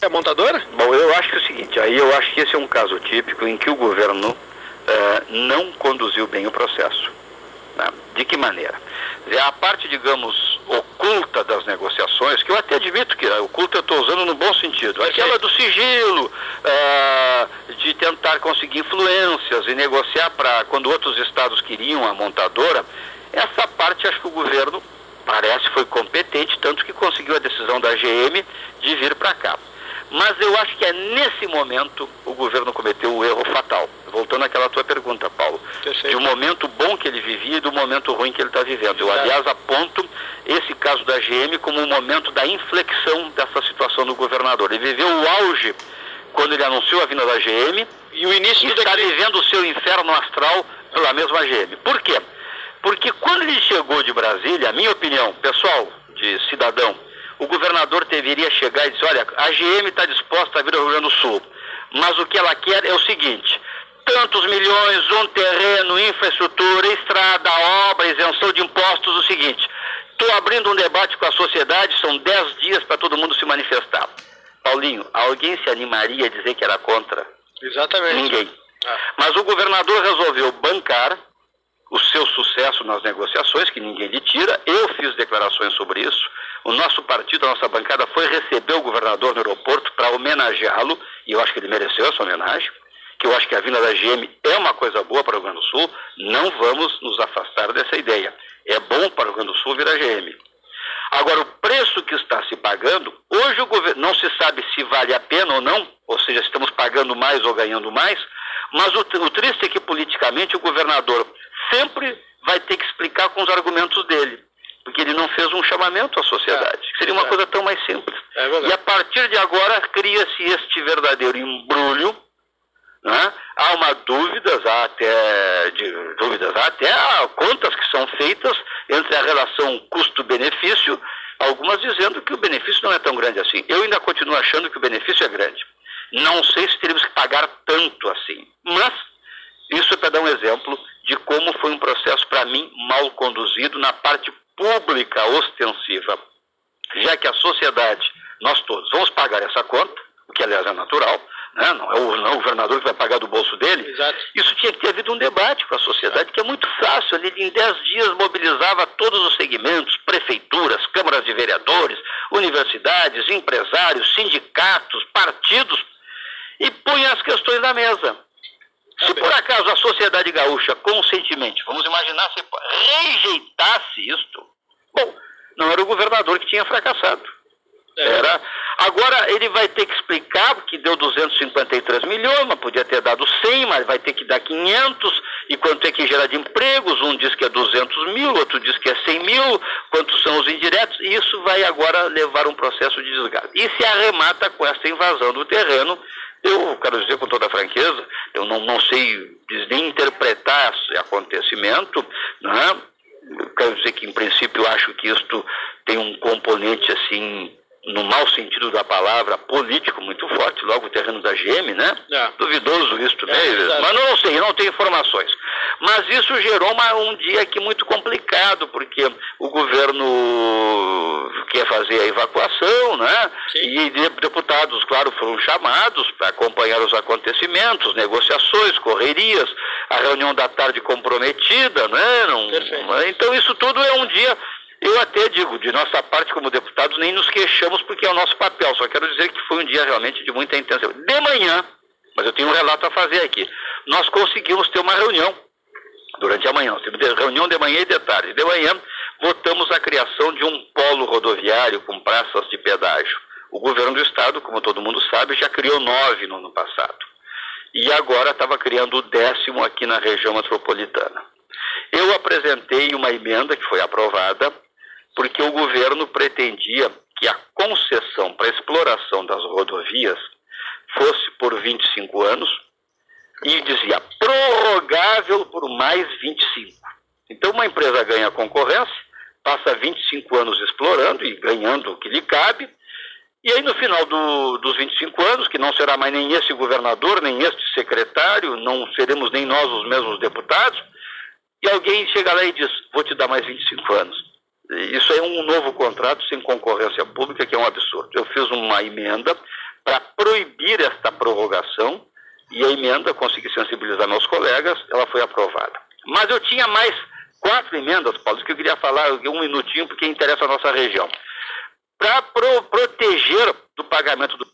É montadora? Bom, eu acho que é o seguinte, aí eu acho que esse é um caso típico em que o governo eh, não conduziu bem o processo. Né? De que maneira? A parte, digamos, oculta das negociações, que eu até admito que oculta eu estou usando no bom sentido, aquela do sigilo, eh, de tentar conseguir influências e negociar para quando outros estados queriam a montadora, essa parte acho que o governo parece foi competente, tanto que conseguiu a decisão da GM de vir para cá. Mas eu acho que é nesse momento o governo cometeu o erro fatal. Voltando àquela tua pergunta, Paulo. Perfeito. De um momento bom que ele vivia e do momento ruim que ele está vivendo. Eu, aliás, aponto esse caso da GM como um momento da inflexão dessa situação do governador. Ele viveu o auge quando ele anunciou a vinda da GM e o início e está vivendo o seu inferno astral pela mesma GM. Por quê? Porque quando ele chegou de Brasília, a minha opinião, pessoal, de cidadão, o governador deveria chegar e dizer, olha, a GM está disposta a vir ao Rio Grande do Sul, mas o que ela quer é o seguinte, tantos milhões, um terreno, infraestrutura, estrada, obra, isenção de impostos, o seguinte, estou abrindo um debate com a sociedade, são dez dias para todo mundo se manifestar. Paulinho, alguém se animaria a dizer que era contra? Exatamente. Ninguém. Ah. Mas o governador resolveu bancar o seu sucesso nas negociações, que ninguém lhe tira. Eu fiz declarações sobre isso. O nosso partido, a nossa bancada, foi receber o governador no aeroporto para homenageá-lo, e eu acho que ele mereceu essa homenagem, que eu acho que a vinda da GM é uma coisa boa para o Rio Grande do Sul, não vamos nos afastar dessa ideia. É bom para o Rio Grande do Sul vir a GM. Agora, o preço que está se pagando, hoje o governo não se sabe se vale a pena ou não, ou seja, estamos pagando mais ou ganhando mais, mas o, o triste é que politicamente o governador sempre vai ter que explicar com os argumentos dele, porque ele não fez um chamamento à sociedade. É, seria uma é. coisa tão mais simples. É e a partir de agora cria-se este verdadeiro embrulho. Né? Há uma dúvidas, há até de, dúvidas, há até há contas que são feitas entre a relação custo-benefício, algumas dizendo que o benefício não é tão grande assim. Eu ainda continuo achando que o benefício é grande. Não sei se teríamos que pagar tanto assim, mas isso é para dar um exemplo de como foi um processo, para mim, mal conduzido na parte pública ostensiva, já que a sociedade, nós todos, vamos pagar essa conta, o que aliás é natural, né? não, é o, não é o governador que vai pagar do bolso dele. Exato. Isso tinha que ter havido um debate com a sociedade, que é muito fácil. Ele, em 10 dias, mobilizava todos os segmentos, prefeituras, câmaras de vereadores, universidades, empresários, sindicatos, partidos, e punha as questões na mesa. Se por acaso a sociedade gaúcha conscientemente, vamos imaginar, se rejeitasse isto, bom, não era o governador que tinha fracassado. É. Era. Agora ele vai ter que explicar que deu 253 milhões, mas podia ter dado 100, mas vai ter que dar 500. E quanto é que gera de empregos? Um diz que é 200 mil, outro diz que é 100 mil. Quantos são os indiretos? E isso vai agora levar um processo de desgaste. E se arremata com essa invasão do terreno eu quero dizer com toda franqueza, eu não, não sei nem interpretar esse acontecimento, né? Eu quero dizer que, em princípio, eu acho que isto tem um componente, assim, no mau sentido da palavra, político muito forte, logo o terreno da GM, né? É. Duvidoso isso também, é, mas não, não sei, não tenho informações. Mas isso gerou uma, um dia aqui muito complicado, porque o governo quer fazer a evacuação, né? Sim. E deputados, claro, foram chamados para acompanhar os acontecimentos, negociações, correrias, a reunião da tarde comprometida, né? Não, então isso tudo é um dia eu até digo, de nossa parte como deputados, nem nos queixamos porque é o nosso papel. Só quero dizer que foi um dia realmente de muita intensidade. De manhã, mas eu tenho um relato a fazer aqui, nós conseguimos ter uma reunião a manhã. Reunião de manhã e de tarde. De manhã, votamos a criação de um polo rodoviário com praças de pedágio. O governo do estado, como todo mundo sabe, já criou nove no ano passado. E agora estava criando o décimo aqui na região metropolitana. Eu apresentei uma emenda que foi aprovada, porque o governo pretendia que a concessão para exploração das rodovias fosse por 25 anos e dizia prorrogável por mais 25. Então, uma empresa ganha concorrência, passa 25 anos explorando e ganhando o que lhe cabe, e aí, no final do, dos 25 anos, que não será mais nem esse governador, nem este secretário, não seremos nem nós os mesmos deputados, e alguém chega lá e diz: Vou te dar mais 25 anos. Isso é um novo contrato sem concorrência pública, que é um absurdo. Eu fiz uma emenda para proibir esta prorrogação e a emenda, consegui sensibilizar meus colegas, ela foi aprovada. Mas eu tinha mais quatro emendas, Paulo, que eu queria falar um minutinho, porque interessa a nossa região. Para pro, proteger do pagamento do